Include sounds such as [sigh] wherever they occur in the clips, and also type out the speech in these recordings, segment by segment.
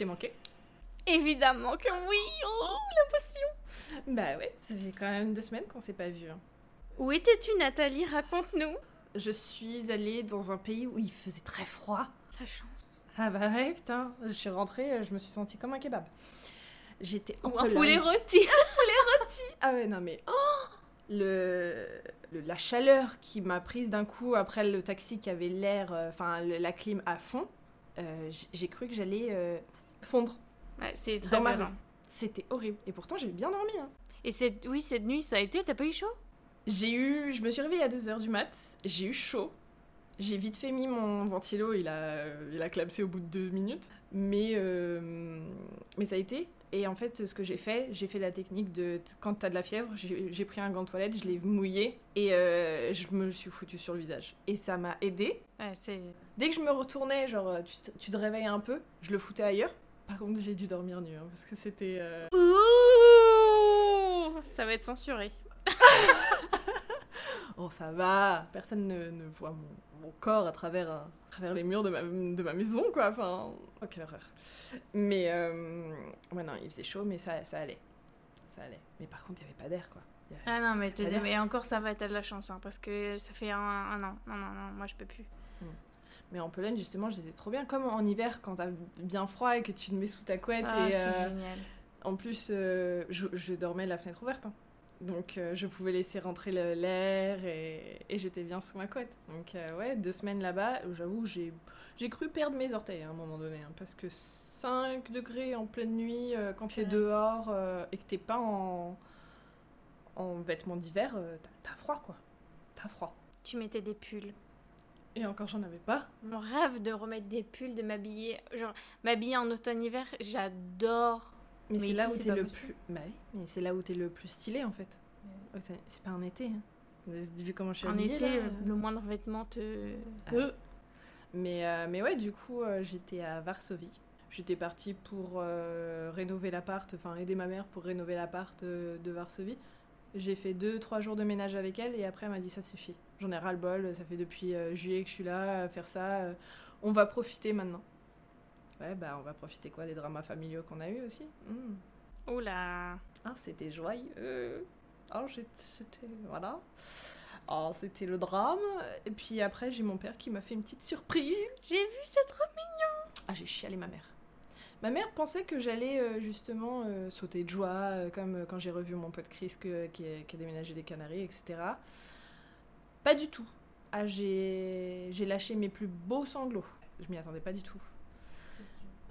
t'ai manqué Évidemment que oui Oh, l'émotion Bah ouais, ça fait quand même deux semaines qu'on s'est pas vu. hein. Où étais-tu, Nathalie? Raconte-nous. Je suis allée dans un pays où il faisait très froid. La chance. Ah bah ouais, putain, je suis rentrée, euh, je me suis sentie comme un kebab. J'étais en Ou un Pologne. poulet rôti. [laughs] Ah ouais, non mais... oh le, le- la chaleur qui m'a prise d'un coup après le taxi qui avait l'air, euh, enfin la clim à fond, euh, j'ai cru que j'allais euh, fondre. Ouais, c'est Dans ma violent. C'était horrible. Et pourtant j'ai bien dormi. hein. Et cette... oui, cette nuit, ça a été T'as pas eu chaud? J'ai eu, je me suis réveillée à 2h du mat, j'ai eu chaud. J'ai vite fait mis mon ventilo, il a, il a clapsé au bout de deux minutes. Mais, euh, mais ça a été. Et en fait, ce que j'ai fait, j'ai fait la technique de quand t'as de la fièvre, j'ai pris un gant de toilette, je l'ai mouillé et euh, je me suis foutu sur le visage. Et ça m'a aidé. Ouais. Dès que je me retournais, genre tu, tu te réveilles un peu, je le foutais ailleurs. Par contre, j'ai dû dormir nu hein, parce que c'était. euh, Ouh Ça va être censuré. [laughs] Oh, ça va, personne ne, ne voit mon, mon corps à travers, à travers les murs de ma, de ma maison, quoi. Enfin, oh, quelle horreur. Mais, euh, ouais, non, il faisait chaud, mais ça, ça allait. Ça allait. Mais par contre, il n'y avait pas d'air, quoi. Ah non, mais, mais encore, ça va, t'as de la chance, hein, parce que ça fait un, un an. Non, non, non, moi je peux plus. Mais en Pologne, justement, j'étais trop bien. Comme en hiver, quand t'as bien froid et que tu te mets sous ta couette. Ah, et, c'est euh, génial. en plus, euh, je, je dormais la fenêtre ouverte. hein. Donc, euh, je pouvais laisser rentrer l'air et, et j'étais bien sous ma couette. Donc, ouais, deux semaines là-bas, j'avoue, j'ai j'ai cru perdre mes orteils à un moment donné. hein, parce que 5 degrés en pleine nuit, quand t'es Ouais. dehors et que t'es pas en, en vêtements d'hiver, t'as- t'as froid, quoi. T'as froid. Tu mettais des pulls. Et encore, j'en avais pas. Mon rêve de remettre des pulls, de m'habiller. Genre, m'habiller en automne-hiver, j'adore. Mais, Mais c'est là où t'es le possible. plus. Bah oui, mais c'est là où t'es le plus stylé en fait. Ouais, c'est- pas un été. Hein. Vu comment je suis En habillée, été, là euh, le moindre vêtement te. Ah. Mais, euh, mais ouais, du coup, euh, j'étais à Varsovie. J'étais partie pour euh, rénover l'appart, enfin aider ma mère pour rénover l'appart euh, de Varsovie. J'ai fait deux, trois jours de ménage avec elle et après elle m'a dit ça suffit. J'en ai ras le bol, ça fait depuis euh, juillet que je suis là à faire ça. euh, on va profiter maintenant. Ouais, bah on va profiter quoi des dramas familiaux qu'on a eu aussi? Hmm. Oula. Ah, c'était joyeux. Ah, c'était. Voilà. Ah, c'était le drame. Et puis après, j'ai mon père qui m'a fait une petite surprise. J'ai vu cette robe. Ah, j'ai chialé ma mère. Ma mère pensait que j'allais euh, justement euh, sauter de joie, euh, comme quand j'ai revu mon pote Chris que- qui, a, qui a déménagé des Canaries, etc. Pas du tout. Ah, j'ai lâché mes plus beaux sanglots. Je m'y attendais pas du tout.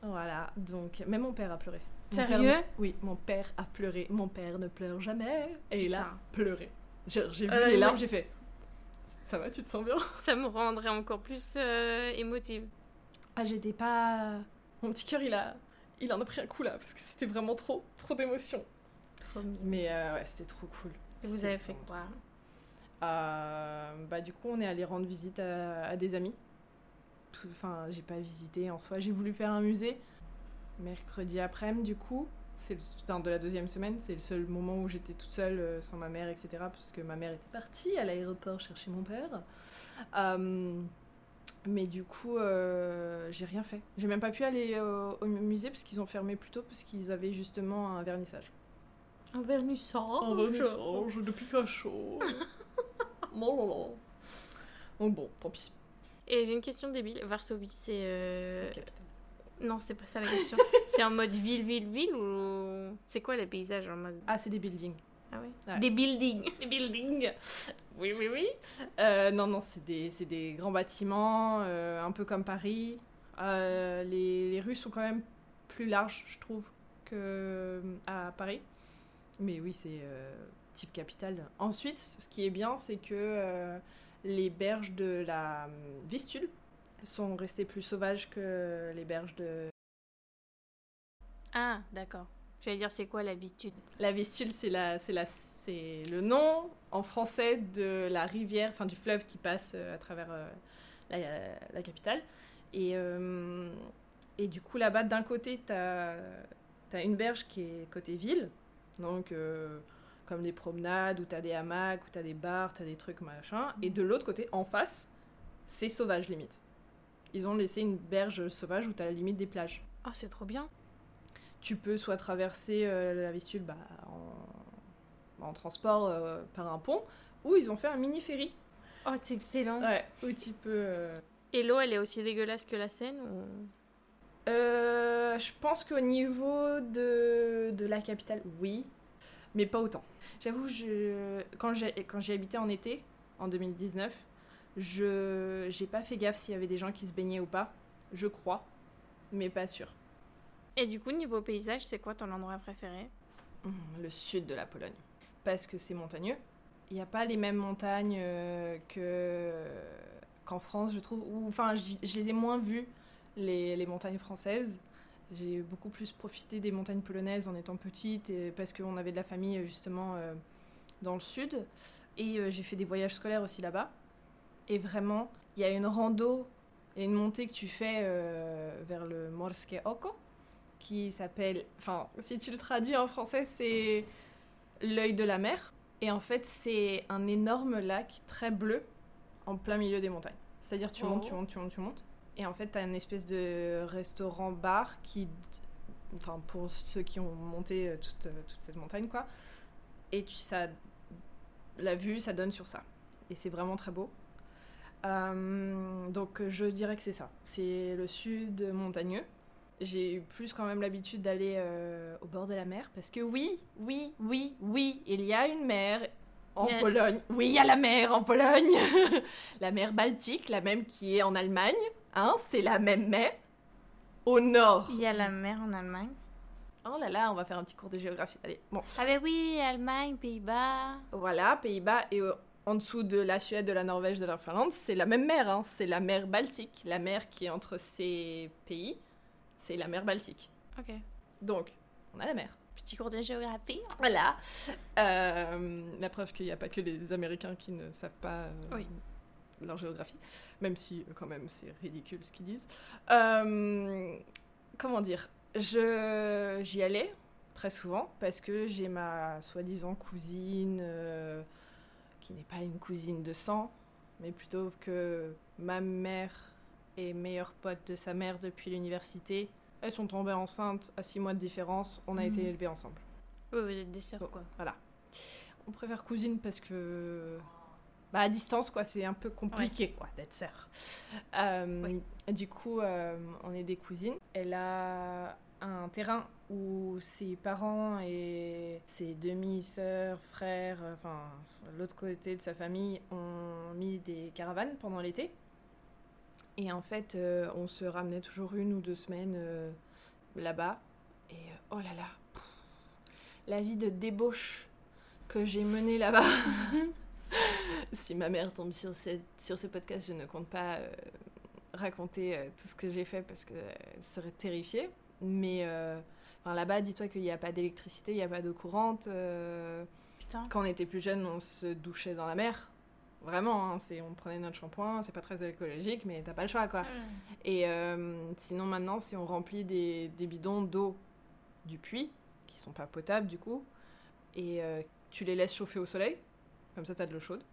Voilà, donc même mon père a pleuré. Mon Sérieux Oui, mon père a pleuré. Mon père ne pleure jamais. Et il a pleuré. J'ai j'ai vu les larmes, j'ai fait. Ça va, tu te sens bien? Ça me rendrait encore plus émotive. Ah, j'étais pas. Mon petit cœur, il a. Il en a pris un coup là, parce que c'était vraiment trop, trop d'émotions. Mais euh, ouais, c'était trop cool. Et vous avez fait quoi Euh, bah du coup on est allé rendre visite à, à des amis. Enfin j'ai pas visité en soi, j'ai voulu faire un musée. Mercredi après-midi du coup, c'est le, enfin, de la deuxième semaine, c'est le seul moment où j'étais toute seule euh, sans ma mère etc. Parce que ma mère était partie à l'aéroport chercher mon père. Euh, mais du coup euh, j'ai rien fait. J'ai même pas pu aller au, au musée parce qu'ils ont fermé plus tôt parce qu'ils avaient justement un vernissage. Un vernissage. Un vernissage de Picasso. non, non, non. Donc bon, tant pis. Et j'ai une question débile. Varsovie, c'est. euh, La capitale. Non, c'était pas ça la question. [laughs] c'est en mode ville, ville, ville ou. C'est quoi les paysages en mode? Ah, c'est des buildings. Ah Ouais. Des buildings. Des buildings Oui, oui, oui. Euh, non, non, c'est des, des grands bâtiments, euh, un peu comme Paris. Euh, les, les rues sont quand même plus larges, je trouve, que à Paris. Mais oui, c'est type capitale. Ensuite, ce qui est bien, c'est que les berges de la Vistule sont restées plus sauvages que les berges de Ah, d'accord. J'allais dire, c'est quoi l'habitude La Vistule, c'est la, c'est la, c'est le nom en français de la rivière, enfin du fleuve qui passe euh, à travers euh, la, la capitale. Et, euh, et du coup, là-bas, d'un côté, tu as, une berge qui est côté ville, donc euh, comme des promenades où tu as des hamacs, où tu as des bars, tu as des trucs machin. Et de l'autre côté, en face, c'est sauvage limite. Ils ont laissé une berge sauvage où tu as limite des plages. Oh, c'est trop bien. Tu peux soit traverser euh, la Vistule bah, en, en transport euh, par un pont, ou ils ont fait un mini-ferry. Oh, c'est excellent. Ouais, où tu peux. euh, Et l'eau, elle est aussi dégueulasse que la Seine ou... Euh, je pense qu'au niveau de, de la capitale, oui, mais pas autant. J'avoue, je, quand j'ai habitais en été, en 2019, je j'ai pas fait gaffe s'il y avait des gens qui se baignaient ou pas. Je crois, mais pas sûr. Et du coup, niveau paysage, c'est quoi ton endroit préféré? Hum, Le sud de la Pologne, parce que c'est montagneux. Il n'y a pas les mêmes montagnes euh, que qu'en France, je trouve. Ou enfin, je les ai moins vues les, montagnes françaises. J'ai beaucoup plus profité des montagnes polonaises en étant petite et parce qu'on avait de la famille justement euh, dans le sud. Et euh, j'ai fait des voyages scolaires aussi là-bas. Et vraiment, il y a une rando et une montée que tu fais vers le Morskie Oko qui s'appelle. Enfin, si tu le traduis en français, c'est l'œil de la mer. Et en fait, c'est un énorme lac très bleu en plein milieu des montagnes. C'est-à-dire, tu montes, tu montes, tu montes, tu montes. Et en fait, t'as une espèce de restaurant-bar qui. Enfin, pour ceux qui ont monté euh, toute, euh, toute cette montagne, quoi. Et ça. La vue, ça donne sur ça. Et c'est vraiment très beau. Euh, donc, je dirais que c'est ça. C'est le sud montagneux. J'ai eu plus quand même l'habitude d'aller euh, au bord de la mer parce que oui, oui, oui, oui, il y a une mer en Pologne. Oui, il y a la mer en Pologne. [laughs] la mer Baltique, la même qui est en Allemagne. Hein, c'est la même mer au nord. Il y a la mer en Allemagne. Oh là là, on va faire un petit cours de géographie. Allez, bon, Ah ben oui, Allemagne, Pays-Bas. voilà, Pays-Bas et euh, en dessous de la Suède, de la Norvège, de la Finlande, c'est la même mer. Hein, c'est la mer Baltique. La mer qui est entre ces pays, c'est la mer Baltique. Ok. Donc, on a la mer. Petit cours de géographie. Voilà. Euh, la preuve qu'il n'y a pas que les Américains qui ne savent pas euh, Oui. leur géographie, même si euh, quand même c'est ridicule ce qu'ils disent. Euh, comment dire? Je j'y allais très souvent parce que j'ai ma soi-disant cousine euh, qui n'est pas une cousine de sang, mais plutôt que ma mère est meilleure pote de sa mère depuis l'université. Elles sont tombées enceintes à six mois de différence. On a été Mhm. élevés ensemble. Oui, vous êtes des sœurs, Donc, quoi. Voilà. On préfère cousine parce que. Bah, à distance, quoi, c'est un peu compliqué, quoi, d'être sœur. Euh, Oui. Du coup, euh, on est des cousines. Elle a un terrain où ses parents et ses demi-sœurs, frères, enfin, l'autre côté de sa famille, ont mis des caravanes pendant l'été. Et en fait, euh, on se ramenait toujours une ou deux semaines euh, là-bas. Et euh, oh là là, pff, la vie de débauche que j'ai menée là-bas. [laughs] si ma mère tombe sur, cette, sur ce podcast, je ne compte pas euh, raconter tout ce que j'ai fait parce qu'elle serait terrifiée. Mais enfin, là-bas, dis-toi qu'il n'y a pas d'électricité, il n'y a pas d'eau courante. quand on était plus jeune, on se douchait dans la mer. Vraiment, hein, c'est, on prenait notre shampoing, c'est pas très écologique, mais t'as pas le choix, quoi. Et euh, sinon, maintenant, si on remplit des, des bidons d'eau du puits, qui sont pas potables du coup, et euh, tu les laisses chauffer au soleil, comme ça t'as de l'eau chaude,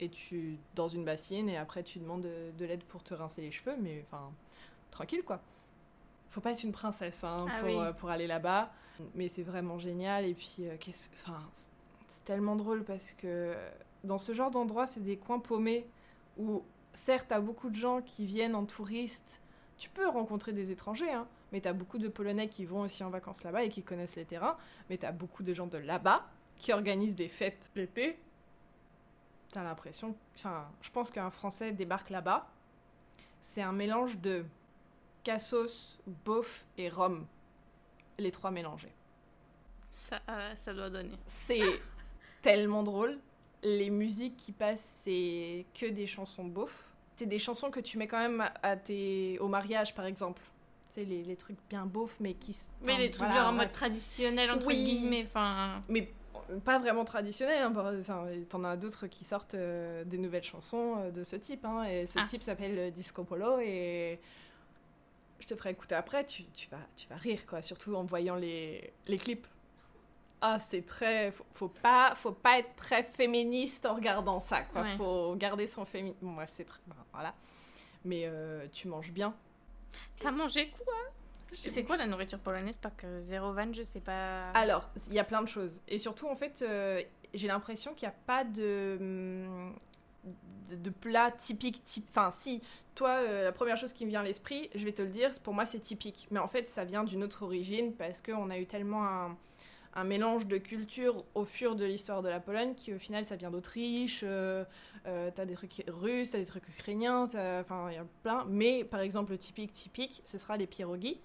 et tu dans une bassine, et après tu demandes de, de l'aide pour te rincer les cheveux, mais enfin, tranquille quoi. Faut pas être une princesse hein, Ah pour, oui. euh, pour aller là-bas, mais c'est vraiment génial, et puis, euh, qu'est-ce- enfin, c'est tellement drôle parce que dans ce genre d'endroit, c'est des coins paumés où certes, t'as beaucoup de gens qui viennent en touriste. Tu peux rencontrer des étrangers, hein, mais t'as beaucoup de Polonais qui vont aussi en vacances là-bas et qui connaissent les terrains. Mais t'as beaucoup de gens de là-bas qui organisent des fêtes l'été. T'as l'impression. Enfin, je pense qu'un Français débarque là-bas. C'est un mélange de cassos, beauf et rhum. Les trois mélangés. Ça, euh, ça doit donner. C'est tellement drôle. Les musiques qui passent, c'est que des chansons beauf. C'est des chansons que tu mets quand même à- tes... au mariage, par exemple. Sais, les, les trucs bien beauf, mais qui... Mais enfin, les trucs voilà, genre en mode traditionnel, entre Oui. guillemets, enfin... Mais pas vraiment traditionnel. Hein, T'en as d'autres qui sortent euh, des nouvelles chansons euh, de ce type. hein, et ce Ah. type s'appelle euh, Disco Polo. Et je te ferai écouter après. Tu, tu vas, tu vas rire, quoi. Surtout en voyant les, les clips. Ah, c'est très. Faut, faut pas, faut pas être très féministe en regardant ça, quoi. Ouais. Faut garder son féminisme. Bon, bref, c'est très. voilà. Mais euh, tu manges bien. T'as mangé quoi? C'est quoi la nourriture polonaise? Pas que zéro van, je sais pas. Alors, il y a plein de choses. Et surtout, en fait, euh, j'ai l'impression qu'il n'y a pas de, de, de plat typique. Type... Enfin, si, toi, euh, la première chose qui me vient à l'esprit, je vais te le dire, pour moi, c'est typique. Mais en fait, ça vient d'une autre origine parce qu'on a eu tellement un, un mélange de cultures au fur de l'histoire de la Pologne qui, au final, ça vient d'Autriche. Euh, euh, t'as des trucs russes, t'as des trucs ukrainiens, enfin, il y a plein. Mais, par exemple, le typique, typique, ce sera les pierogies.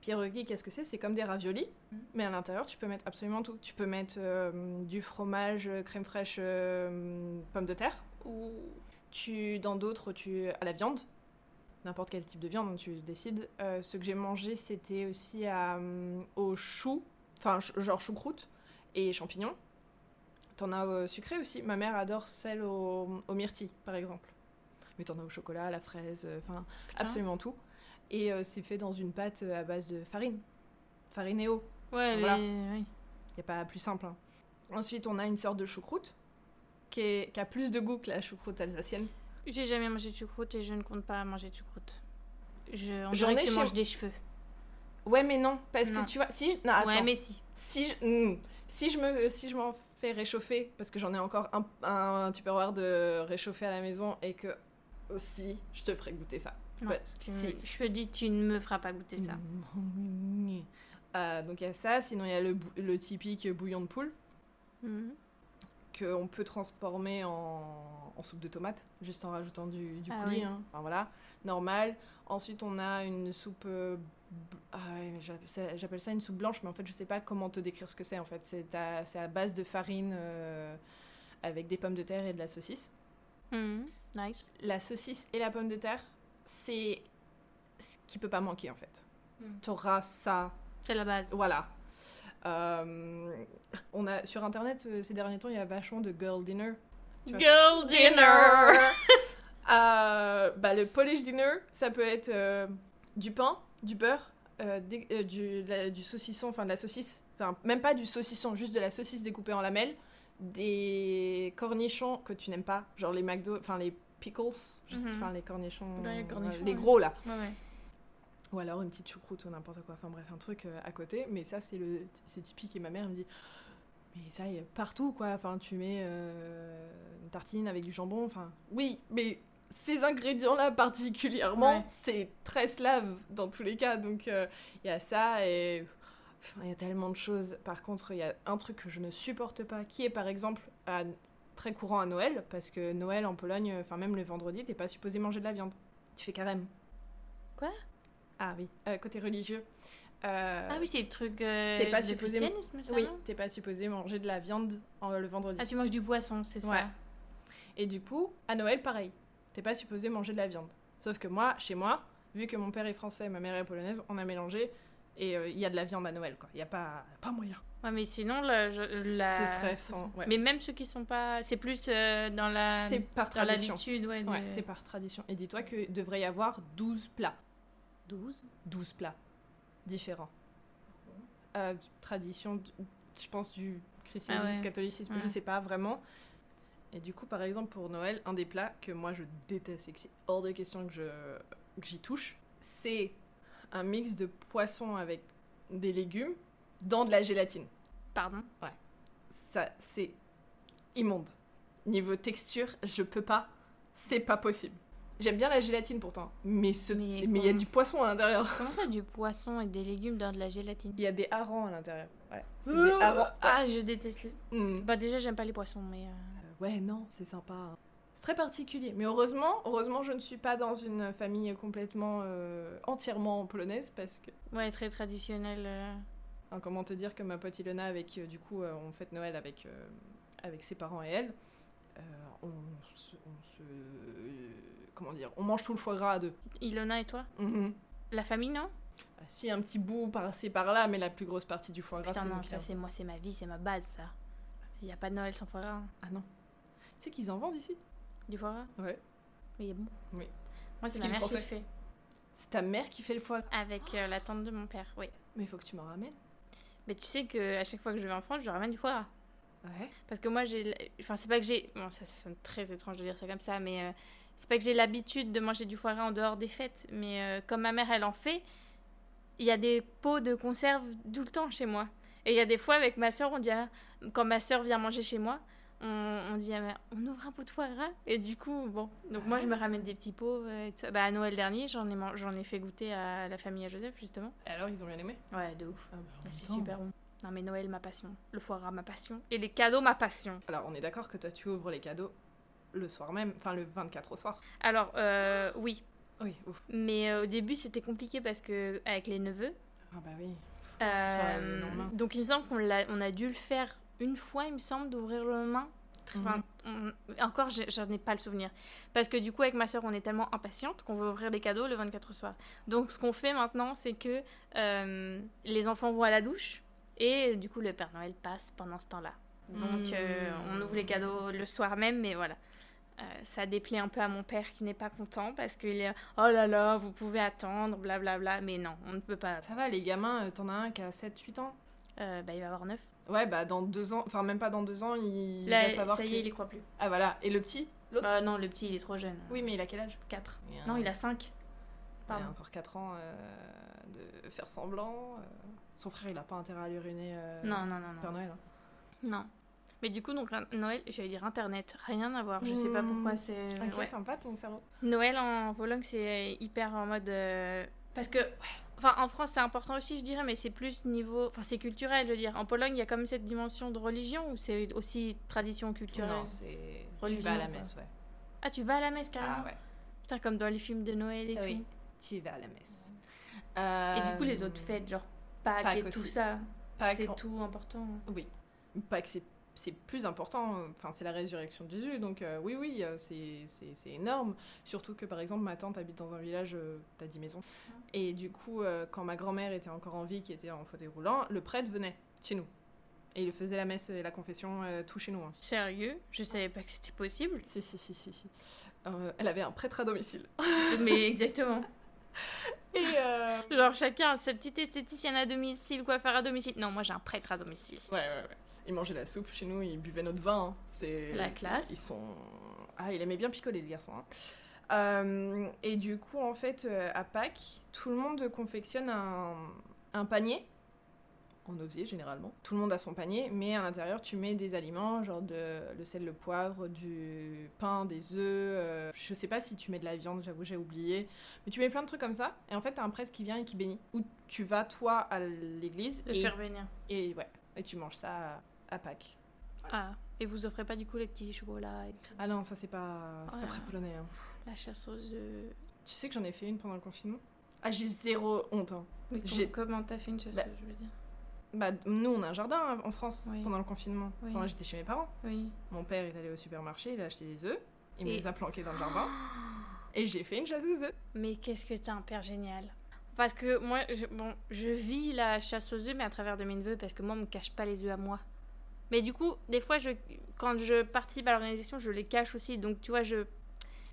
Pierogi, qu'est-ce que c'est? C'est comme des raviolis, Mhm. mais à l'intérieur, tu peux mettre absolument tout. Tu peux mettre euh, du fromage, euh, crème fraîche, euh, pommes de terre. Ou. Tu, dans d'autres, tu à la viande. N'importe quel type de viande, hein, tu décides. Euh, ce que j'ai mangé, c'était aussi à, au chou, enfin, genre choucroute et champignons. T'en as au sucré aussi. Ma mère adore celle au, au myrtille, par exemple. Mais t'en as au chocolat, à la fraise, euh, enfin, absolument tout. Et euh, c'est fait dans une pâte euh, à base de farine. Farine et eau. Ouais, Voilà. les- oui. Il n'y a pas plus simple. hein. Ensuite, on a une sorte de choucroute qui, est- qui a plus de goût que la choucroute alsacienne. J'ai jamais mangé de choucroute et je ne compte pas manger de choucroute. Je... On J'en ai que tu chez- manges des cheveux. Ouais, mais non, parce Non. que tu vois, si je, non, attends, Ouais, mais si. si je, hmm, si je me, si je m'en fais réchauffer, parce que j'en ai encore un, un tupperware de réchauffer à la maison et que si je te ferai goûter ça. Non, Parce que si. Je te dis, tu ne me feras pas goûter ça. [laughs] Euh, donc il y a ça, sinon il y a le, le typique bouillon de poule Mhm. Qu'on peut transformer en, en soupe de tomate, juste en rajoutant du, du Ah coulis, oui. hein. Enfin voilà, normal. Ensuite on a une soupe, euh, ah j'appelle ça- une soupe blanche, mais en fait je sais pas comment te décrire ce que c'est en fait. C'est à, base de farine euh, avec des pommes de terre et de la saucisse. Mhm. Nice. La saucisse et la pomme de terre, c'est ce qui peut pas manquer en fait. Mm. T'auras ça C'est la base. voilà. Euh, on a sur internet euh, ces derniers temps, il y a vachement de girl dinner. Tu vois, Girl [laughs] Euh, bah, le Polish dinner, ça peut être du pain, du beurre, des- du, de la- du saucisson, enfin de la saucisse, enfin même pas du saucisson, juste de la saucisse découpée en lamelles, des cornichons que tu n'aimes pas, genre les McDo, enfin les pickles, Mhm. enfin les cornichons, Ouais, les euh, gros là. Ouais. Ou alors une petite choucroute ou n'importe quoi. Enfin bref, un truc euh, à côté. Mais ça, c'est le, c'est typique. Et ma mère me dit, mais ça y est partout quoi. Enfin, tu mets euh, une tartine avec du jambon. Enfin, oui, mais ces ingrédients-là particulièrement, Ouais. c'est très slave dans tous les cas. Donc il y a ça et enfin, il y a tellement de choses. Par contre, il y a un truc que je ne supporte pas, qui est par exemple à- très courant à Noël, parce que Noël en Pologne, enfin même le vendredi, t'es pas supposé manger de la viande. Tu fais carême. Quoi? Ah oui, euh, côté religieux. Euh, Ah oui, c'est le truc euh, T'es pas de supposé- ça, oui, t'es pas supposé manger de la viande en- le vendredi. Ah, tu manges du poisson, c'est Ouais. ça. Et du coup, à Noël, pareil. T'es pas supposé manger de la viande. Sauf que moi, chez moi, vu que mon père est français et ma mère est polonaise, on a mélangé et euh, il y a de la viande à Noël, quoi. Il y a pas, pas moyen. Ouais, mais sinon, le, je- la... Ce serait sans- ouais. Mais même ceux qui sont pas... C'est plus dans la... C'est par tradition. l'habitude, ouais. C'est par tradition. Et dis-toi qu'il devrait y avoir 12 plats. 12 12 plats différents. Euh, tradition, je pense, du christianisme, Ah ouais. catholicisme, je Ouais. sais pas vraiment. Et du coup, par exemple, pour Noël, un des plats que moi je déteste et que c'est hors de question que je que j'y touche, c'est un mix de poisson avec des légumes dans de la gélatine. Pardon? Ça, c'est immonde. Niveau texture, je peux pas. C'est pas possible. J'aime bien la gélatine pourtant, mais ce- Mais il y a du poisson à l'intérieur. [laughs] Comment ça, du poisson et des légumes dans de la gélatine? Il y a des harengs à l'intérieur. Ouais. C'est des harengs. Ah, je déteste les... Hmm. Bah déjà, j'aime pas les poissons, mais... euh, Euh, Ouais, non, c'est sympa. hein. C'est très particulier. Mais heureusement, heureusement, je ne suis pas dans une famille complètement, euh, entièrement polonaise parce que. Ouais, très traditionnel. Enfin, comment te dire que ma pote Ilona, avec du coup, on fête Noël avec, avec ses parents et elle, on, se, on se- Comment dire On mange tout le foie gras à deux. Ilona et toi Mhm. La famille, non? Ah, Si, un petit bout par-ci par-là, mais la plus grosse partie du foie gras, c'est non, ça c'est moi, c'est ma vie, c'est ma base, ça. Il y a pas de Noël sans foie gras. hein. Ah non. Tu sais qu'ils en vendent ici? Du foie gras? Ouais. Mais il est bon. Oui. Moi, c'est Ce ma mère qui le fait. C'est ta mère qui fait le foie gras? Avec euh, la tante de mon père, oui. Mais il faut que tu m'en ramènes. Mais tu sais que à chaque fois que je vais en France, je ramène du foie gras. Ouais. Parce que moi, j'ai. Enfin, c'est pas que j'ai. Bon, ça, ça sonne très étrange de dire ça comme ça, mais euh, c'est pas que j'ai l'habitude de manger du foie gras en dehors des fêtes. Mais euh, comme ma mère, elle en fait, il y a des pots de conserve tout le temps chez moi. Et il y a des fois avec ma soeur, on dit, ah, quand ma soeur vient manger chez moi, on, on dit, ah, on ouvre un pot de foie gras. Et du coup, bon. Donc moi, je me ramène des petits pots. euh, et tout ça. Bah, à Noël dernier, j'en ai, j'en ai fait goûter à la famille à Joseph, justement. Et alors, ils ont bien aimé? Ouais, de ouf. Ah bah, même C'est super bon. Non, mais Noël, ma passion. Le foie gras, ma passion. Et les cadeaux, ma passion. Alors, on est d'accord que toi, tu ouvres les cadeaux le soir même, enfin le 24 au soir. Alors, euh, oui. Oui, ouf. Mais euh, au début, c'était compliqué parce que, avec les neveux, Ah bah oui. Euh, donc il me semble qu'on on a dû le faire une fois, il me semble, d'ouvrir le. Enfin, on- encore, j'en ai pas le souvenir. Parce que du coup, avec ma soeur, on est tellement impatiente qu'on veut ouvrir les cadeaux le 24 au soir. Donc ce qu'on fait maintenant, c'est que les enfants vont à la douche et du coup, le Père Noël passe pendant ce temps-là. Donc euh, Mm. on ouvre les cadeaux le soir même, mais voilà. Euh, ça déplaît un peu à mon père qui n'est pas content parce qu'il est oh là là, vous pouvez attendre, blablabla. Mais non, on ne peut pas. Ça va, les gamins, euh, t'en as un qui a 7-8 ans? Euh, bah, il va avoir 9. Ouais, bah dans deux ans, enfin même pas dans deux ans, il Là, va savoir ça y que- est, il y croit plus. Ah voilà, et le petit? L'autre? Bah, non, le petit, il est trop jeune. Oui, mais il a quel âge? 4. Il a- Non, il a 5. Il a Pardon. encore 4 ans euh, de faire semblant. euh. Son frère, il a pas intérêt à lui ruiner euh, Non, non, non, Père non. Noël. hein. Non. Mais du coup, donc Noël, j'allais dire Internet, rien à voir. Je sais pas Hmm. pourquoi c'est. Ok, ouais. sympa ton cerveau. Noël en Pologne, c'est hyper en mode. euh, Parce que. Enfin, en France, c'est important aussi, je dirais, mais c'est plus niveau. Enfin, c'est culturel, je veux dire. En Pologne, il y a comme cette dimension de religion ou c'est aussi tradition culturelle? Non, c'est. Tu vas à la messe, ouais. Ah, tu vas à la messe carrément? Ah ouais. Putain, comme dans les films de Noël et Ah tout. oui. Tu vas à la messe. Et du coup, les Euh, autres fêtes, genre Pâques, Pâques et tout aussi. ça, Pâques, c'est tout important. Oui. Pas que c'est c'est plus important, enfin c'est la résurrection de Jésus, donc euh, oui, oui, euh, c'est c'est- c'est énorme. Surtout que par exemple, ma tante habite dans un village, euh, t'as 10 maisons. Et du coup, quand ma grand-mère était encore en vie, qui était en fauteuil roulant, le prêtre venait chez nous. Et il faisait la messe et la confession tout chez nous. hein. Sérieux? Je savais pas que c'était possible. Si, si, si, si. si. Elle avait un prêtre à domicile. [laughs] Mais exactement. Et Genre chacun a sa petite esthéticienne à domicile, coiffeur à domicile. Non, moi j'ai un prêtre à domicile. Ouais, ouais, ouais. Il mangeait la soupe chez nous, il buvait notre vin. hein. C'est La classe. Ils sont. Ah, il aimait bien picoler, le garçon. hein. Euh, et du coup, en fait, euh, à Pâques, tout le monde confectionne un, un panier. En osier, généralement. Tout le monde a son panier, mais à l'intérieur, tu mets des aliments, genre de, le sel, le poivre, du pain, des œufs. euh, je sais pas si tu mets de la viande, j'avoue, j'ai oublié. Mais tu mets plein de trucs comme ça. Et en fait, t'as un prêtre qui vient et qui bénit. Ou tu vas, toi, à l'église. Le Et, faire venir. et, ouais, et tu manges ça à, Pâques. Ah, et vous offrez pas du coup les petits chocolats et Ah non, ça c'est pas, c'est pas très polonais. hein. La chasse aux œufs. Tu sais que j'en ai fait une pendant le confinement? Ah, j'ai zéro honte. hein. Mais J'ai- comment t'as fait une chasse Bah, aux œufs, je veux dire? Bah, nous, on a un jardin hein, en France Oui. pendant le confinement. Oui. Enfin, j'étais chez mes parents. Oui. Mon père est allé au supermarché, il a acheté des œufs. Il me les a planqués dans le jardin. [gasps] Et j'ai fait une chasse aux œufs. Mais qu'est-ce que t'es un père génial? Parce que moi, je, bon, je vis la chasse aux œufs, mais à travers de mes neveux, parce que moi, on me cache pas les œufs à moi. Mais du coup, des fois, je, quand je participe à l'organisation, je les cache aussi. Donc, tu vois, je.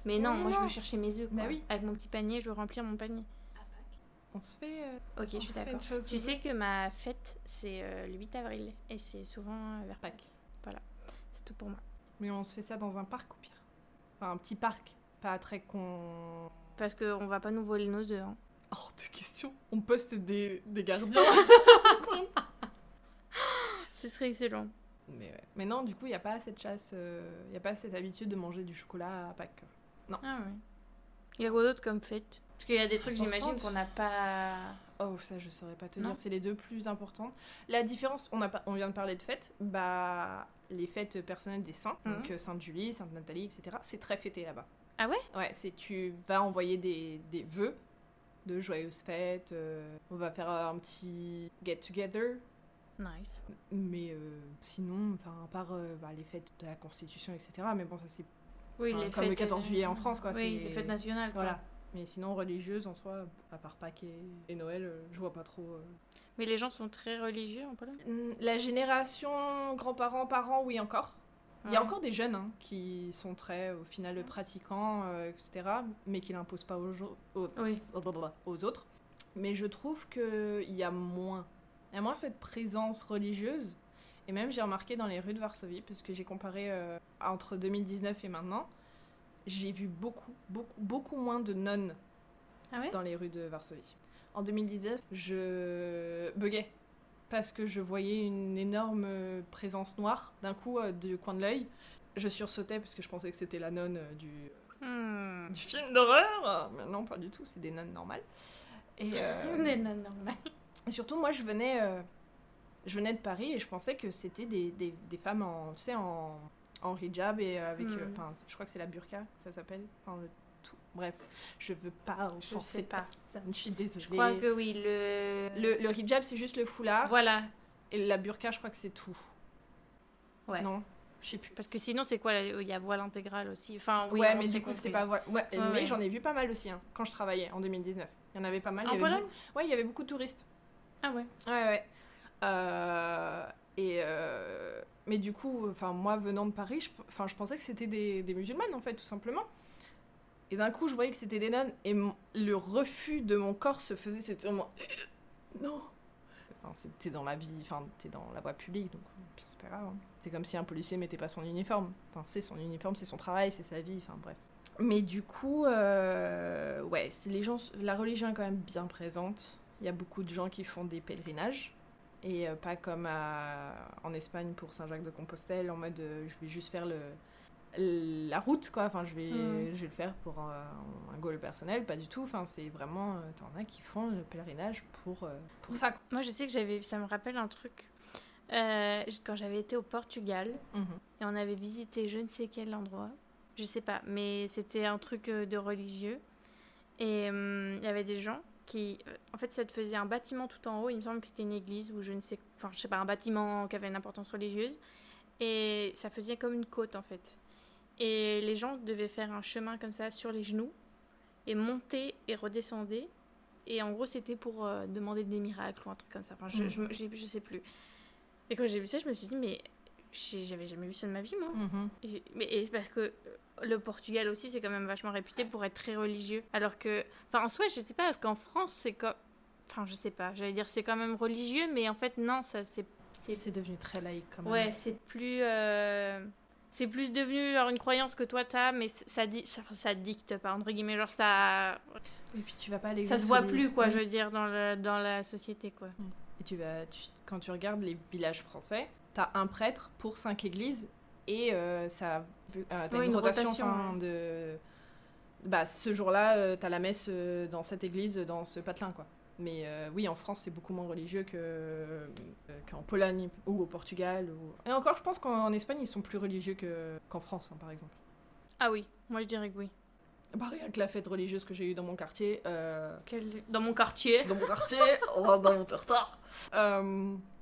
Mais non, moi, je veux chercher mes œufs. Bah oui. Avec mon petit panier, je veux remplir mon panier. On se fait. euh, Ok, je suis d'accord. Tu sais que ma fête, c'est euh, le 8 avril. Et c'est souvent euh, vers Pâques. Pâques. C'est tout pour moi. Mais on se fait ça dans un parc au pire. Enfin, un petit parc. Pas très con. Parce qu'on va pas nous voler nos œufs. hein. Hors de question. On poste des, des gardiens. [laughs] Ce serait excellent. Mais, ouais. Mais non, du coup, il n'y a pas cette chasse. Il n'y a pas cette habitude de manger du chocolat à Pâques. Ah oui. Il y a quoi d'autre comme fête? Parce qu'il y a des trucs, j'imagine, qu'on n'a pas. Oh, ça, je saurais pas te Non. dire. C'est les deux plus importantes. La différence, on, a pas, on vient de parler de fêtes. Bah, les fêtes personnelles des saints, Mhm. donc euh, Sainte Julie, Sainte Nathalie, etc. C'est très fêté là-bas. Ah ouais? Ouais, c'est tu vas envoyer des, des vœux de joyeuses fêtes. euh, on va faire euh, un petit get together. Nice. Mais euh, sinon, enfin, à part euh, bah, les fêtes de la Constitution, etc. Mais bon, ça c'est Oui, Enfin, les comme le fêtes, 14 euh, juillet en France, quoi, Oui, les fêtes nationales. quoi. voilà. Mais sinon, religieuse en soi, à part Pâques et, et Noël, euh, je vois pas trop. euh. Mais les gens sont très religieux en Pologne? Hmm, La génération grands-parents, parents, oui encore. Il y a encore des jeunes hein, qui sont très, au final, pratiquants, euh, etc., mais qui l'imposent pas aux, aux, Oui. aux autres. Mais je trouve qu'il y a moins. Il y a moins cette présence religieuse. Et même, j'ai remarqué dans les rues de Varsovie, parce que j'ai comparé euh, entre 2019 et maintenant, j'ai vu beaucoup, beaucoup, beaucoup moins de nonnes Ah ouais? dans les rues de Varsovie. en 2019, je buguais parce que je voyais une énorme euh, présence noire d'un coup euh, du coin de l'œil. Je sursautais parce que je pensais que c'était la nonne du, Hmm. du film d'horreur. Mais non, pas du tout, c'est des nonnes normales. Et, euh, [laughs] Des nonnes normales. Et surtout, moi, je venais, euh, je venais de Paris et je pensais que c'était des, des, des femmes en, tu sais, en, en hijab et avec, Hmm. euh, enfin, je crois que c'est la burqa, ça s'appelle. Enfin, le tout. Bref, je veux pas sais pas. personne, je suis désolée. Je crois que oui, le... le, le hijab, c'est juste le foulard. Voilà. Et la burqa, je crois que c'est tout. Ouais. Non, je sais plus. Parce que sinon, c'est quoi Il y a voile intégral aussi? Enfin, oui, ouais, mais du coup, c'était pas. voile- Ouais, Ouais, mais ouais. j'en ai vu pas mal aussi hein, quand je travaillais en 2019. Il y en avait pas mal. En avait Pologne beaucoup- Ouais, il y avait beaucoup de touristes. Ah ouais. Ouais. Euh, et euh, mais du coup, enfin moi venant de Paris, je, enfin je pensais que c'était des, des musulmanes en fait, tout simplement. Et d'un coup, je voyais que c'était des nonnes et le refus de mon corps se faisait, c'était vraiment non. Enfin, t'es dans la vie, enfin t'es dans la voie publique, donc c'est pas grave. hein. C'est comme si un policier mettait pas son uniforme. Enfin, c'est son uniforme, c'est son travail, c'est sa vie. Enfin bref. Mais du coup, euh, ouais, les gens, la religion est quand même bien présente. Il y a beaucoup de gens qui font des pèlerinages. Et euh, pas comme à- en Espagne pour Saint-Jacques-de-Compostelle, en mode euh, je vais juste faire le, la route, quoi. Enfin, je vais, Mm. je vais le faire pour un, un goal personnel, pas du tout. Enfin, c'est vraiment. euh, T'en as qui font le pèlerinage pour, pour ça. quoi. Moi, je sais que j'avais... Ça me rappelle un truc. Euh, quand j'avais été au Portugal, et on avait visité je ne sais quel endroit, je sais pas, mais c'était un truc de religieux. Et hum, il y avait des gens qui. euh, En fait, ça te faisait un bâtiment tout en haut, il me semble que c'était une église ou je ne sais. Enfin, je sais pas, un bâtiment qui avait une importance religieuse. Et ça faisait comme une côte en fait. Et les gens devaient faire un chemin comme ça sur les genoux et monter et redescendre. Et en gros, c'était pour euh, demander des miracles ou un truc comme ça. Enfin, je, Mhm. je, me- je, je sais plus. Et quand j'ai vu ça, je me suis dit, mais j'avais jamais vu ça de ma vie, moi. Mhm. Et- Mais et c'est parce que euh, le Portugal aussi, c'est quand même vachement réputé pour être très religieux. Alors que, enfin, en soi, je sais pas, parce qu'en France, c'est comme. Enfin, je sais pas, j'allais dire c'est quand même religieux, mais en fait, non, ça c'est. c'est- devenu très laïque quand même. Ouais, c'est plus. euh, C'est plus devenu genre une croyance que toi t'as, mais ça, dit, ça, ça dicte pas, entre guillemets. Genre, ça, Et puis tu vas pas l'église. ça se voit les- plus, quoi, Oui. je veux dire, dans, le, dans la société, quoi. Et tu vas, tu- quand tu regardes les villages français, t'as un prêtre pour cinq églises et euh, ça, euh, t'as une, une rotation, de. Bah, ce jour-là, euh, t'as la messe euh, dans cette église, dans ce patelin, quoi. Mais oui, en France, c'est beaucoup moins religieux que, qu'en Pologne ou au Portugal. Ou... Et encore, je pense qu'en Espagne, ils sont plus religieux que, qu'en France, hein, par exemple. Ah oui, moi je dirais que oui. Bah, rien que la fête religieuse que j'ai eue dans mon quartier. Quel- Dans mon quartier. dans mon quartier, dans mon territoire. [laughs]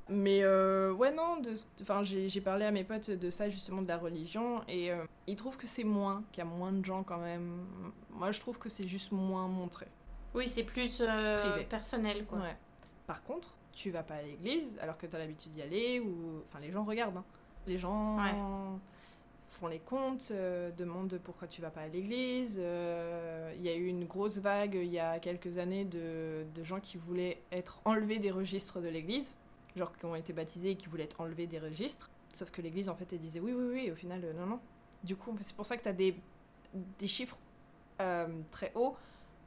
Mais euh, ouais, non, enfin, j'ai parlé à mes potes de ça, justement, de la religion, et euh, ils trouvent que c'est moins, qu'il y a moins de gens quand même. Moi, je trouve que c'est juste moins montré. Oui, c'est plus euh, Privé. personnel, quoi. Ouais. Par contre, tu vas pas à l'église alors que tu as l'habitude d'y aller, ou. Enfin, les gens regardent. hein. Les gens Ouais. font les comptes, demandent pourquoi tu vas pas à l'église. Il y a eu une grosse vague il y a quelques années de, de gens qui voulaient être enlevés des registres de l'église, genre qui ont été baptisés et qui voulaient être enlevés des registres. Sauf que l'église, en fait, elle disait oui, oui, oui, et au final, euh, non, non. Du coup, c'est pour ça que tu as des, des chiffres euh, très hauts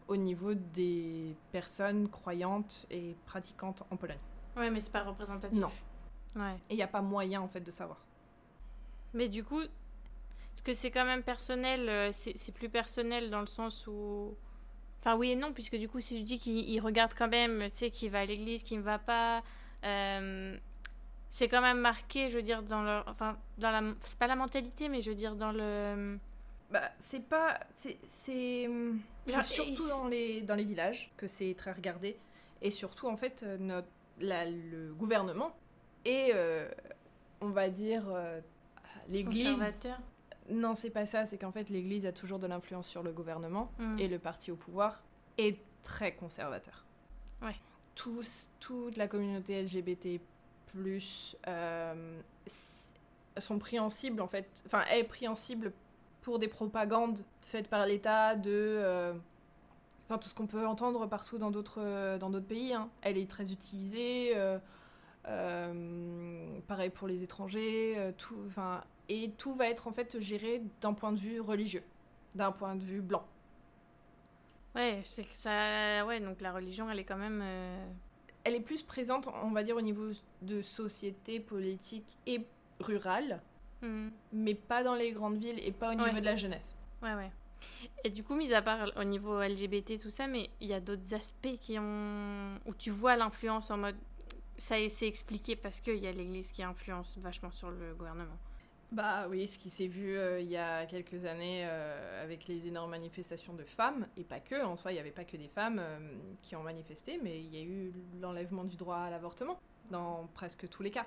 au niveau des personnes croyantes et pratiquantes en Pologne. Ouais, mais c'est pas représentatif. Non. Ouais. Et il n'y a pas moyen, en fait, de savoir. Mais du coup, est-ce que c'est quand même personnel euh, C'est plus personnel dans le sens où. Enfin, oui et non, puisque du coup, si tu dis qu'il il regarde quand même, tu sais, qui va à l'église, qui ne va pas. Euh, c'est quand même marqué, je veux dire, dans leur. Enfin, dans la. C'est pas la mentalité, mais je veux dire, dans le. Bah, c'est pas. C'est. C'est surtout dans les, dans les villages que c'est très regardé. Et surtout, en fait, euh, notre, la- le gouvernement et, euh, on va dire, euh, l'église. Conservateur. Non, c'est pas ça. C'est qu'en fait, l'église a toujours de l'influence sur le gouvernement. Hmm. et le parti au pouvoir est très conservateur. Ouais. Toute la communauté LGBT euh, sont pris en fait, enfin est pris pour des propagandes faites par l'État de, euh, tout ce qu'on peut entendre partout dans d'autres euh, pays. hein. Elle est très utilisée. pareil pour les étrangers, tout, et tout va être en fait géré d'un point de vue religieux, d'un point de vue blanc. Ouais, c'est que ça. Ouais, donc la religion, elle est quand même. euh, Elle est plus présente, on va dire, au niveau de société, politique et rurale, hmm, mais pas dans les grandes villes et pas au niveau Ouais. de la jeunesse. Ouais, ouais. Et du coup, mis à part au niveau LGBT, tout ça, mais il y a d'autres aspects qui ont. où tu vois l'influence en mode. Ça c'est expliqué parce qu'il y a l'Église qui influence vachement sur le gouvernement. Bah oui, ce qui s'est vu euh, il y a quelques années euh, avec les énormes manifestations de femmes, et pas que, en soi il n'y avait pas que des femmes euh, qui ont manifesté, mais il y a eu l'enlèvement du droit à l'avortement dans presque tous les cas.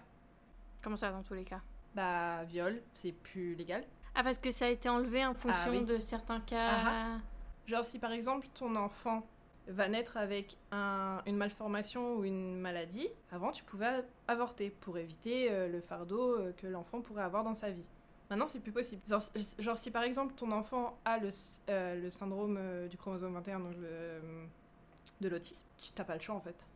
Comment ça, dans tous les cas? Bah viol, c'est plus légal. Ah, parce que ça a été enlevé en fonction oui. de certains cas. Ah Genre si par exemple ton enfant va naître avec un- une malformation ou une maladie, avant tu pouvais avorter pour éviter euh, le fardeau euh, que l'enfant pourrait avoir dans sa vie. Maintenant c'est plus possible. Genre, si- genre, si par exemple ton enfant a le, euh, le syndrome euh, du chromosome 21, donc le- de l'autisme, tu t'as pas le choix en fait.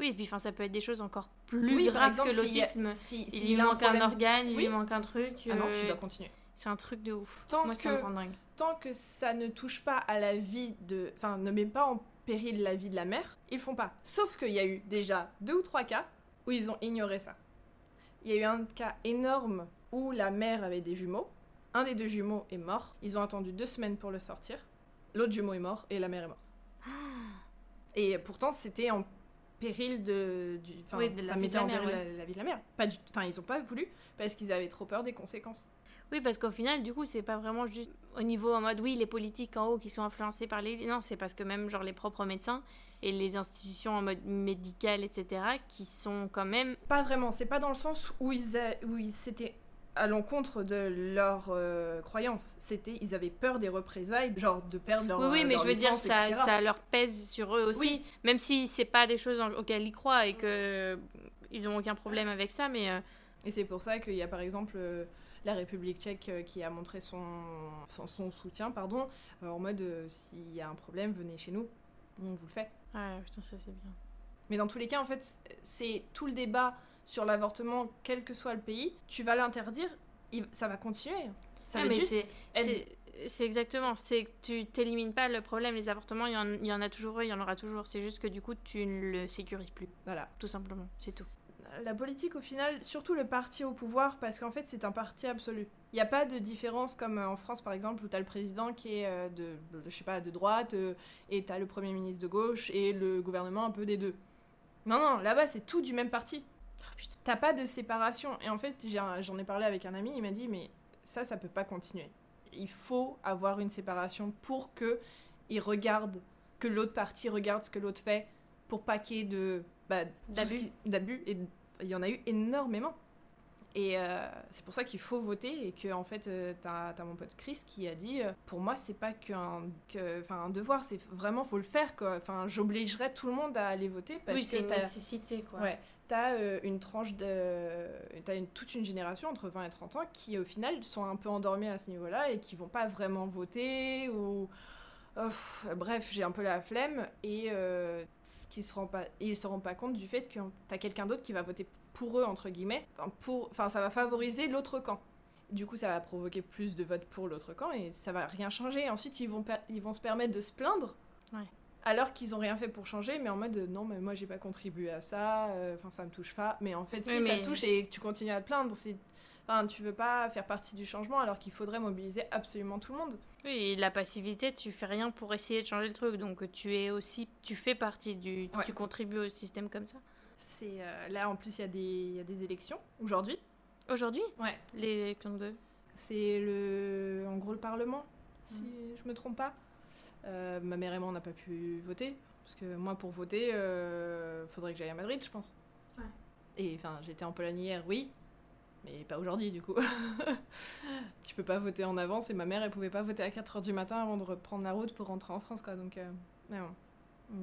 Oui, et puis ça peut être des choses encore plus Oui, graves exemple, que l'autisme. si- Il lui un manque un organe, il lui manque un truc. Ah non, tu dois continuer. C'est un truc de ouf. Tant Moi, ça me que- rend dingue. tant que ça ne touche pas à la vie de. Enfin, ne met pas en péril la vie de la mère, ils font pas. Sauf qu'il y a eu déjà deux ou trois cas où ils ont ignoré ça. Il y a eu un cas énorme où la mère avait des jumeaux. Un des deux jumeaux est mort. Ils ont attendu deux semaines pour le sortir. L'autre jumeau est mort et la mère est morte. Et pourtant, c'était en péril de. Du, enfin, Oui, de ça mettait en péril la, la vie de la mère. Pas du, enfin, ils ont pas voulu parce qu'ils avaient trop peur des conséquences. Oui, parce qu'au final, du coup, c'est pas vraiment juste au niveau en mode oui, les politiques en haut qui sont influencés par les. Non, c'est parce que même genre les propres médecins et les institutions en mode médical, etc., qui sont quand même. Pas vraiment, c'est pas dans le sens où ils, a- où ils s'étaient à l'encontre de leurs euh, croyances. C'était, ils avaient peur des représailles, genre de perdre leur oui, oui, euh, mais leur je veux dire, ça, etc. ça leur pèse sur eux aussi, Oui. même si c'est pas des choses auxquelles ils croient et que ils ont aucun problème avec ça, mais. euh, Et c'est pour ça qu'il y a par exemple euh, la République tchèque euh, qui a montré son, enfin, son soutien, pardon, euh, en mode euh, s'il y a un problème, venez chez nous, on vous le fait. Ouais, putain, ça c'est bien. Mais dans tous les cas, en fait, c'est tout le débat sur l'avortement, quel que soit le pays, tu vas l'interdire, ça va continuer. Ça Ah, va juste c'est- exactement, c'est que tu t'élimines pas le problème, les avortements, il y, en, il y en a toujours eu, il y en aura toujours, c'est juste que du coup tu ne le sécurises plus, Voilà. tout simplement, c'est tout. La politique, au final, surtout le parti au pouvoir, parce qu'en fait, c'est un parti absolu. Il n'y a pas de différence comme euh, en France, par exemple, où tu as le président qui est euh, de, de- je sais pas, de droite, euh, et tu as le premier ministre de gauche, et le gouvernement un peu des deux. Non, non, là-bas, c'est tout du même parti. Oh. T'as pas de séparation. Et en fait, j'en ai parlé avec un ami, il m'a dit, mais ça, ça peut pas continuer. Il faut avoir une séparation pour que il regarde, que l'autre parti regarde ce que l'autre fait, pour pas qu'il y ait de bah, d'abus. Et il y en a eu énormément. Et euh, c'est pour ça qu'il faut voter et que en fait euh, t'as as mon pote Chris qui a dit euh, pour moi c'est pas qu'un que, un devoir c'est vraiment faut le faire quoi enfin j'obligerais tout le monde à aller voter parce oui, c'est une nécessité quoi. Ouais, t'as euh, une tranche de. T'as une, toute une génération entre 20 et 30 ans qui, au final, sont un peu endormis à ce niveau-là et qui vont pas vraiment voter ou. Oh, bref, j'ai un peu la flemme et euh, ce qui se rend pas, ils se rendent pas compte du fait que t'as quelqu'un d'autre qui va voter pour eux entre guillemets. Enfin, pour, enfin, ça va favoriser l'autre camp. Du coup, ça va provoquer plus de votes pour l'autre camp et ça va rien changer. Ensuite, ils vont, ils vont se permettre de se plaindre. Ouais. Alors qu'ils ont rien fait pour changer, mais en mode euh, non, mais moi j'ai pas contribué à ça, euh, enfin ça me touche pas. Mais en fait, si Oui, ça mais- touche et tu continues à te plaindre, c'est. Enfin, tu veux pas faire partie du changement alors qu'il faudrait mobiliser absolument tout le monde. Oui, la passivité, tu fais rien pour essayer de changer le truc, donc tu es aussi, tu fais partie du, Ouais. tu contribues au système comme ça. C'est euh, là en plus il y, a des- il y a des élections aujourd'hui. Aujourd'hui, Ouais. l'élection de. C'est le en gros le Parlement, si je me trompe pas. Euh, ma mère et moi on n'a pas pu voter parce que moi pour voter, euh, faudrait que j'aille à Madrid, je pense. Ouais. Et enfin j'étais en Pologne hier, oui, mais pas aujourd'hui du coup. [laughs] tu peux pas voter en avance et ma mère elle pouvait pas voter à 4h du matin avant de reprendre la route pour rentrer en France quoi. Donc euh, ouais, bon.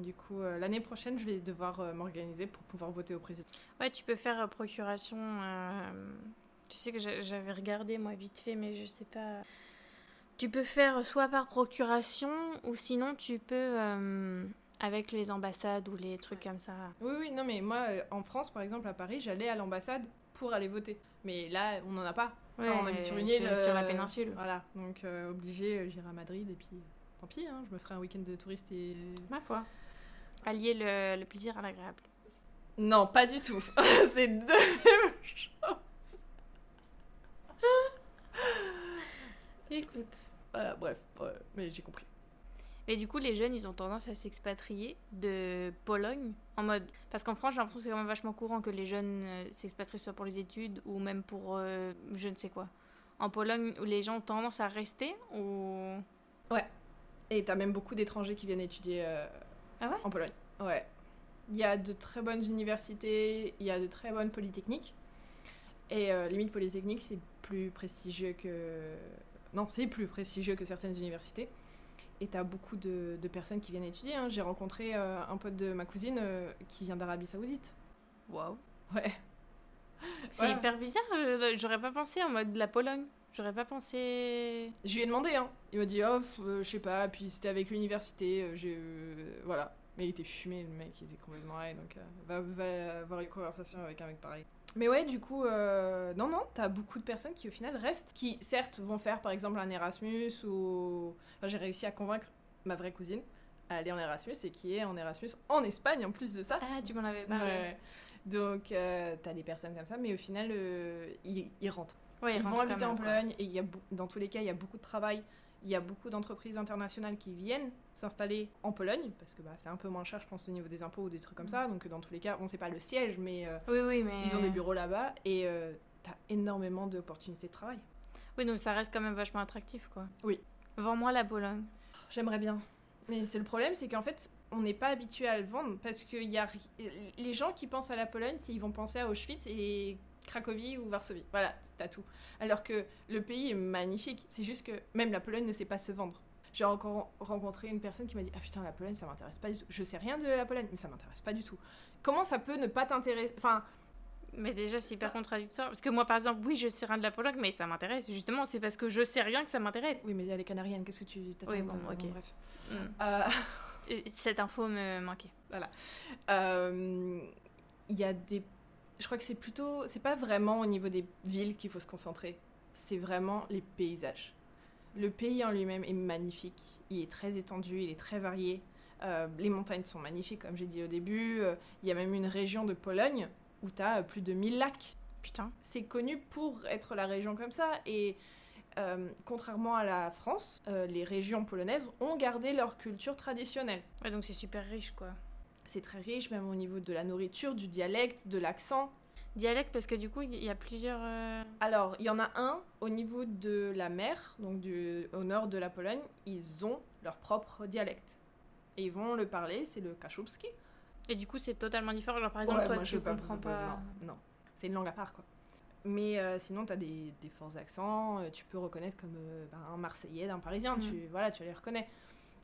Du coup, euh, l'année prochaine, je vais devoir euh, m'organiser pour pouvoir voter au président. Ouais, tu peux faire euh, procuration. euh, Tu sais que j'a- j'avais regardé moi vite fait, mais je sais pas. Tu peux faire soit par procuration ou sinon tu peux euh, avec les ambassades ou les trucs comme ça. Oui, oui, non, mais moi, euh, en France, par exemple, à Paris, j'allais à l'ambassade pour aller voter. Mais là, on n'en a pas. Ouais, on habite sur une île. Sur la euh, péninsule. Voilà, donc euh, obligé, euh, j'irai à Madrid et puis. tant pis, hein, je me ferai un week-end de touriste et. Ma foi. Allier le, le plaisir à l'agréable. Non, pas du tout. [laughs] c'est deux mêmes [laughs] choses. Écoute. Voilà, bref, ouais, mais j'ai compris. Et du coup, les jeunes, ils ont tendance à s'expatrier de Pologne en mode. Parce qu'en France, j'ai l'impression que c'est quand même vachement courant que les jeunes euh, s'expatrient soit pour les études ou même pour euh, je ne sais quoi. En Pologne, les gens ont tendance à rester ou? Et t'as même beaucoup d'étrangers qui viennent étudier euh, Ah ouais? en Pologne. Ouais. Il y a de très bonnes universités, il y a de très bonnes polytechniques. Et euh, limite polytechnique, c'est plus prestigieux que... Non, c'est plus prestigieux que certaines universités. Et t'as beaucoup de, de personnes qui viennent étudier. hein. J'ai rencontré euh, un pote de ma cousine euh, qui vient d'Arabie Saoudite. Waouh. Ouais. C'est Ouais. hyper bizarre. euh, J'aurais pas pensé en mode la Pologne. J'aurais pas pensé. Je lui ai demandé, hein. Il m'a dit, oh, euh, je sais pas, puis c'était avec l'université, j'ai. voilà. Mais il était fumé, le mec, il était complètement high, donc va, va avoir une conversation avec un mec pareil. Mais ouais, du coup, euh, non, non, t'as beaucoup de personnes qui au final restent, qui certes vont faire par exemple un Erasmus ou. Enfin, j'ai réussi à convaincre ma vraie cousine à aller en Erasmus et qui est en Erasmus en Espagne en plus de ça. Ah, tu m'en avais parlé. Ouais. Donc, euh, t'as des personnes comme ça, mais au final, euh, ils, ils rentrent. Ouais, Ils rentrent vont habiter en. Pologne et y a, dans tous les cas, il y a beaucoup de travail. Il y a beaucoup d'entreprises internationales qui viennent s'installer en Pologne parce que bah, c'est un peu moins cher, je pense, au niveau des impôts ou des trucs comme ça. Donc, dans tous les cas, on sait pas le siège, mais euh, Oui, oui, mais. ils ont des bureaux là-bas et euh, t'as énormément d'opportunités de travail. Oui, donc ça reste quand même vachement attractif, quoi. Oui. Vends-moi la Pologne. J'aimerais bien. Mais c'est le problème, c'est qu'en fait, on n'est pas habitué à le vendre parce que y a les gens qui pensent à la Pologne, ils vont penser à Auschwitz et Cracovie ou Varsovie. Voilà, t'as tout. Alors que le pays est magnifique. C'est juste que même la Pologne ne sait pas se vendre. J'ai encore rencontré une personne qui m'a dit Ah putain, la Pologne, ça m'intéresse pas du tout. Je sais rien de la Pologne, mais ça m'intéresse pas du tout. Comment ça peut ne pas t'intéresser? Enfin, Mais déjà, c'est hyper contradictoire. Parce que moi, par exemple, oui, je sais rien de la Pologne, mais ça m'intéresse. Justement, c'est parce que je sais rien que ça m'intéresse. oui, mais elle est canarienne, qu'est-ce que tu t'attends Oui, bon, ok. Bref. Mm. Euh, [laughs] Et Cette info me manquait. Euh, Il y a des. Je crois que c'est plutôt. C'est pas vraiment au niveau des villes qu'il faut se concentrer. C'est vraiment les paysages. Le pays en lui-même est magnifique. Il est très étendu, il est très varié. Euh, les montagnes sont magnifiques, comme j'ai dit au début. Euh, Il y a même une région de Pologne où tu as plus de 1000 lacs. Putain. C'est connu pour être la région comme ça. Et euh, contrairement à la France, euh, les régions polonaises ont gardé leur culture traditionnelle. Ouais, donc c'est super riche, quoi. C'est très riche, même au niveau de la nourriture, du dialecte, de l'accent. Dialecte, parce que du coup, il y a plusieurs. euh, Alors, il y en a un au niveau de la mer, donc du, au nord de la Pologne, ils ont leur propre dialecte. Et ils vont le parler, c'est le kaszubski. Et du coup, c'est totalement différent. Genre, par exemple, Ouais, toi, moi, tu je comprends pas. Non, non. c'est une langue à part, quoi. Mais euh, sinon, tu as des, des forts accents, euh, tu peux reconnaître comme euh, ben, un Marseillais d'un Parisien, Mm. tu, voilà, tu les reconnais.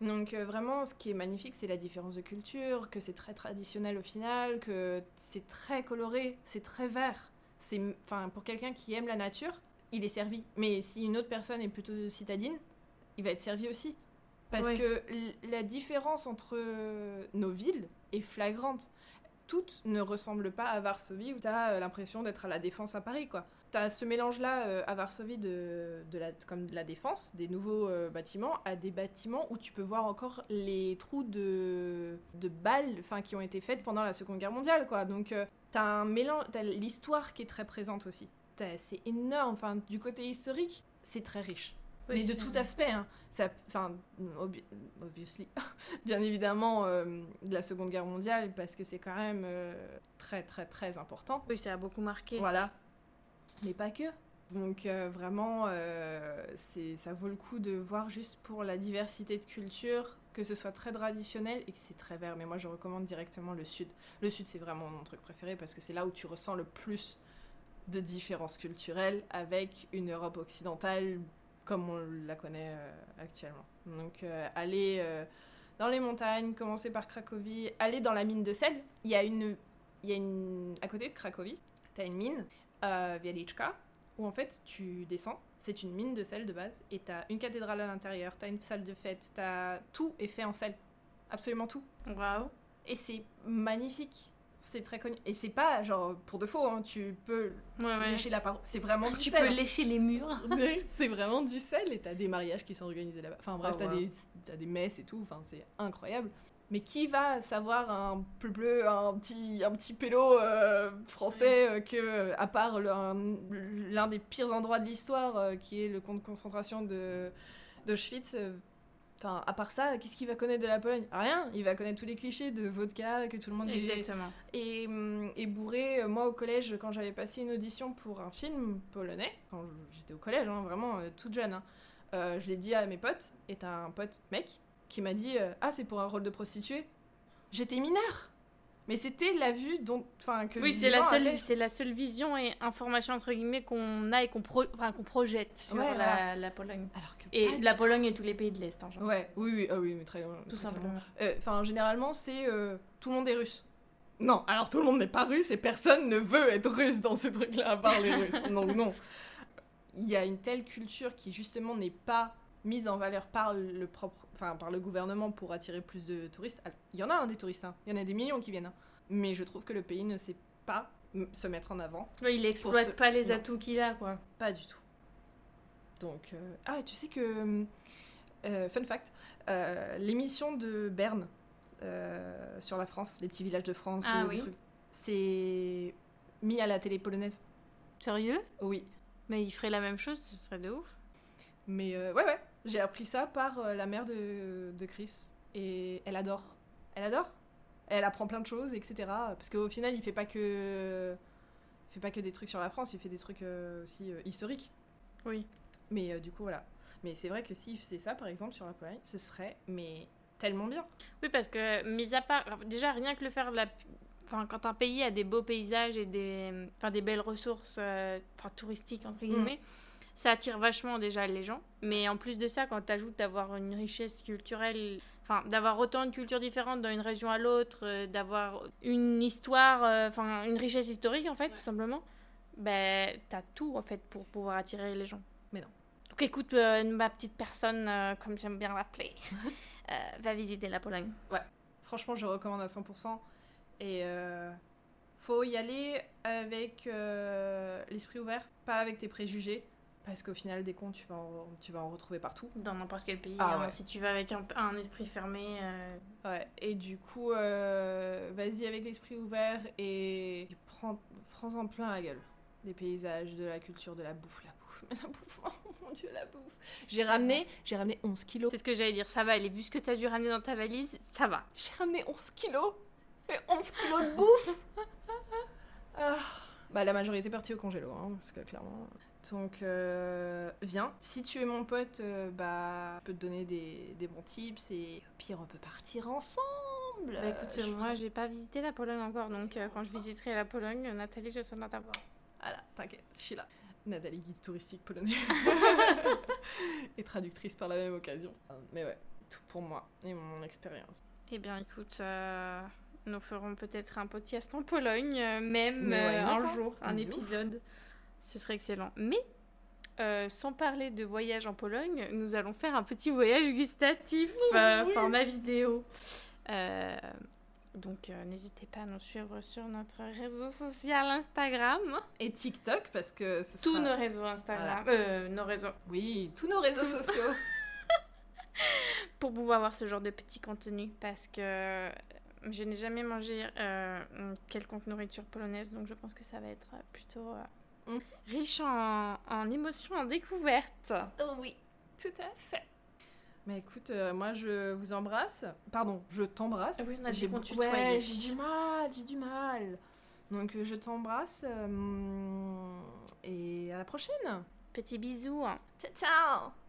Donc euh, vraiment, ce qui est magnifique, c'est la différence de culture, que c'est très traditionnel au final, que c'est très coloré, c'est très vert. C'est, enfin, pour quelqu'un qui aime la nature, il est servi. Mais si une autre personne est plutôt citadine, il va être servi aussi. Parce Oui. que la différence entre nos villes est flagrante. Toutes ne ressemblent pas à Varsovie où tu as l'impression d'être à la défense à Paris, quoi. Tu as ce mélange-là euh, à Varsovie de, de la, comme de la défense, des nouveaux euh, bâtiments, à des bâtiments où tu peux voir encore les trous de, de balles enfin, qui ont été faites pendant la Seconde Guerre mondiale, quoi. Donc, euh, tu as un mélange, tu l'histoire qui est très présente aussi. T'as- C'est énorme, enfin, du côté historique, c'est très riche. Oui, mais de tout aspect, hein. Ça, enfin, obvi- obviously, [laughs] bien évidemment, de la Seconde Guerre mondiale, parce que c'est quand même très, très, très important. Oui, ça a beaucoup marqué. Voilà. Mais pas que. Donc euh, vraiment, euh, ça vaut le coup de voir juste pour la diversité de culture, que ce soit très traditionnel et que c'est très vert. Mais moi, je recommande directement le sud. Le sud, c'est vraiment mon truc préféré parce que c'est là où tu ressens le plus de différences culturelles avec une Europe occidentale comme on la connaît euh, actuellement. Donc euh, aller euh, dans les montagnes, commencer par Cracovie, aller dans la mine de sel. Il y a une, il y a une à côté de Cracovie, tu as une mine, euh, Wieliczka, où en fait tu descends. C'est une mine de sel de base et tu as une cathédrale à l'intérieur, tu as une salle de fête, t'as tout est fait en sel. Absolument tout. Waouh. Et c'est magnifique. C'est très connu. Et c'est pas genre pour de faux, hein, tu peux Ouais, ouais. lécher la parole. C'est vraiment du Tu sel. peux lécher les murs. [laughs] C'est vraiment du sel et t'as des mariages qui sont organisés là-bas. Enfin bref, Oh, t'as wow. des, t'as des messes et tout, enfin c'est incroyable. Mais qui va savoir un bleu bleu, un petit, un petit pélo euh, français euh, que, à part l'un des pires endroits de l'histoire, euh, qui est le camp de concentration de d'Auschwitz Enfin, à part ça, qu'est-ce qu'il va connaître de la Pologne? Rien. Il va connaître tous les clichés de vodka que tout le monde est- Exactement. et, et bourré, moi au collège, quand j'avais passé une audition pour un film polonais, quand j'étais au collège, hein, vraiment toute jeune, hein, euh, je l'ai dit à mes potes, et t'as un pote mec qui m'a dit euh, Ah, c'est pour un rôle de prostituée J'étais mineure Mais c'était la vue dont. Enfin, que Oui, c'est la, seule, c'est la seule vision et information entre guillemets qu'on a et qu'on pro- qu'on projette sur Ouais, la, la Pologne. Alors que Et la. Pologne et tous les pays de l'Est en général. Ouais, oui, oui, ah oui, mais très Tout très simplement. Euh, Enfin, généralement, c'est euh, tout le monde est russe. Non, alors tout le monde n'est pas russe et personne ne veut être russe dans ces trucs-là, à part les Russes. [laughs] Donc non. Il y a une telle culture qui justement n'est pas mise en valeur par le propre, enfin par le gouvernement pour attirer plus de touristes. Il y en a hein, des touristes, hein. il y en a des millions qui viennent. hein. Mais je trouve que le pays ne sait pas se mettre en avant. Ouais, il exploite ce- pas les atouts qu'il a, quoi. Pas du tout. Donc, euh, ah, tu sais que, euh, fun fact, euh, l'émission de Berne euh, sur la France, les petits villages de France, Ah oui. c'est mis à la télé polonaise. Sérieux? Oui. Mais il ferait la même chose, ce serait de ouf. Mais euh, ouais, ouais, j'ai appris ça par euh, la mère de, de Chris. Et elle adore. Elle adore. Elle apprend plein de choses, etc. Parce qu'au final, il fait pas que. Il fait pas que des trucs sur la France, il fait des trucs euh, aussi euh, historiques. Oui. Mais du coup, voilà. Mais c'est vrai que s'il faisait ça, par exemple, sur la Pologne, ce serait mais tellement bien. Oui, parce que, mis à part. Déjà, rien que le faire. La... Enfin, quand un pays a des beaux paysages et des, enfin, des belles ressources enfin, touristiques, entre guillemets, ça attire vachement déjà les gens. Mais en plus de ça, quand tu ajoutes d'avoir une richesse culturelle, enfin, d'avoir autant de cultures différentes d'une région à l'autre, euh, d'avoir une histoire, euh, enfin, une richesse historique, en fait, tout simplement, ben, t'as tout, en fait, pour pouvoir attirer les gens. Mais non. Donc écoute, euh, ma petite personne, comme j'aime bien l'appeler, [laughs] va visiter la Pologne. Franchement, je recommande à 100%. Et faut y aller avec l'esprit ouvert, pas avec tes préjugés. Parce qu'au final, des cons, tu vas en, tu vas en retrouver partout. Dans n'importe quel pays. Ah hein. ouais. Si tu vas avec un, un esprit fermé, euh, Ouais, et du coup, euh, vas-y avec l'esprit ouvert et prends, prends-en plein la gueule. Des paysages, de la culture, de la bouffe, la bouffe. Mais [laughs] la bouffe, oh mon dieu, la bouffe. J'ai ramené, j'ai ramené 11 kilos. c'est ce que j'allais dire. Ça va. Vu ce que tu as dû ramener dans ta valise, ça va. J'ai ramené 11 kilos. Mais 11 kilos de bouffe [laughs] Ah. Bah la majorité est partie au congélo, hein, parce que clairement... Donc euh, viens, si tu es mon pote, euh, bah je peux te donner des, des bons tips et au pire on peut partir ensemble. Bah, écoute, je moi, j'ai pas visité la Pologne encore. Donc, euh, quand je visiterai la Pologne, Nathalie, je serai dans ta porte. Voilà, t'inquiète, je suis là. Nathalie, guide touristique polonais. [laughs] et traductrice par la même occasion. Mais ouais, tout pour moi et mon expérience. Eh bien, écoute, euh, nous ferons peut-être un podcast en Pologne, euh, même un hein? jour, un De ouf. Ce serait excellent. Mais, euh, sans parler de voyage en Pologne, nous allons faire un petit voyage gustatif, euh, oui. format vidéo. Euh, donc, euh, n'hésitez pas à nous suivre sur notre réseau social Instagram. Et TikTok, parce que ce Tous sera- nos réseaux Instagram. nos réseaux. Oui, tous nos réseaux sociaux. [laughs] [laughs] pour pouvoir voir ce genre de petit contenu parce que je n'ai jamais mangé quelconque nourriture polonaise donc je pense que ça va être plutôt [laughs] riche en, en émotions, en découvertes. Oh oui, tout à fait. Mais écoute, euh, moi je vous embrasse. Pardon, je t'embrasse. Ah oui, on a dit J'ai tutoyait. Ouais, j'ai du mal, j'ai du mal. Donc euh, je t'embrasse euh, et à la prochaine. Petit bisou. Ciao ciao